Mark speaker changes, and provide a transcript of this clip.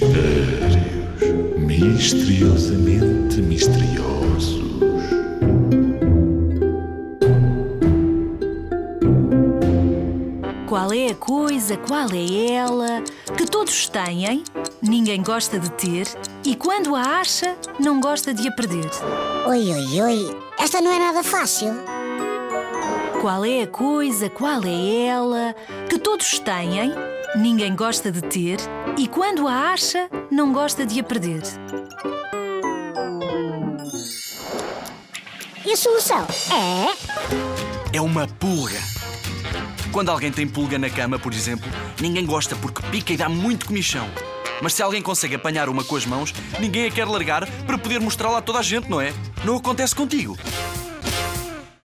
Speaker 1: Mistérios misteriosamente misteriosos.
Speaker 2: Qual é a coisa, qual é ela, que todos têm, ninguém gosta de ter e quando a acha, não gosta de a perder?
Speaker 3: Oi, oi, oi. Esta não é nada fácil.
Speaker 2: Qual é a coisa, qual é ela, que todos têm, ninguém gosta de ter e quando a acha, não gosta de a perder?
Speaker 3: E a solução é.
Speaker 4: É uma pulga. Quando alguém tem pulga na cama, por exemplo, ninguém gosta porque pica e dá muito comichão. Mas se alguém consegue apanhar uma com as mãos, ninguém a quer largar para poder mostrá-la a toda a gente, não é? Não acontece contigo.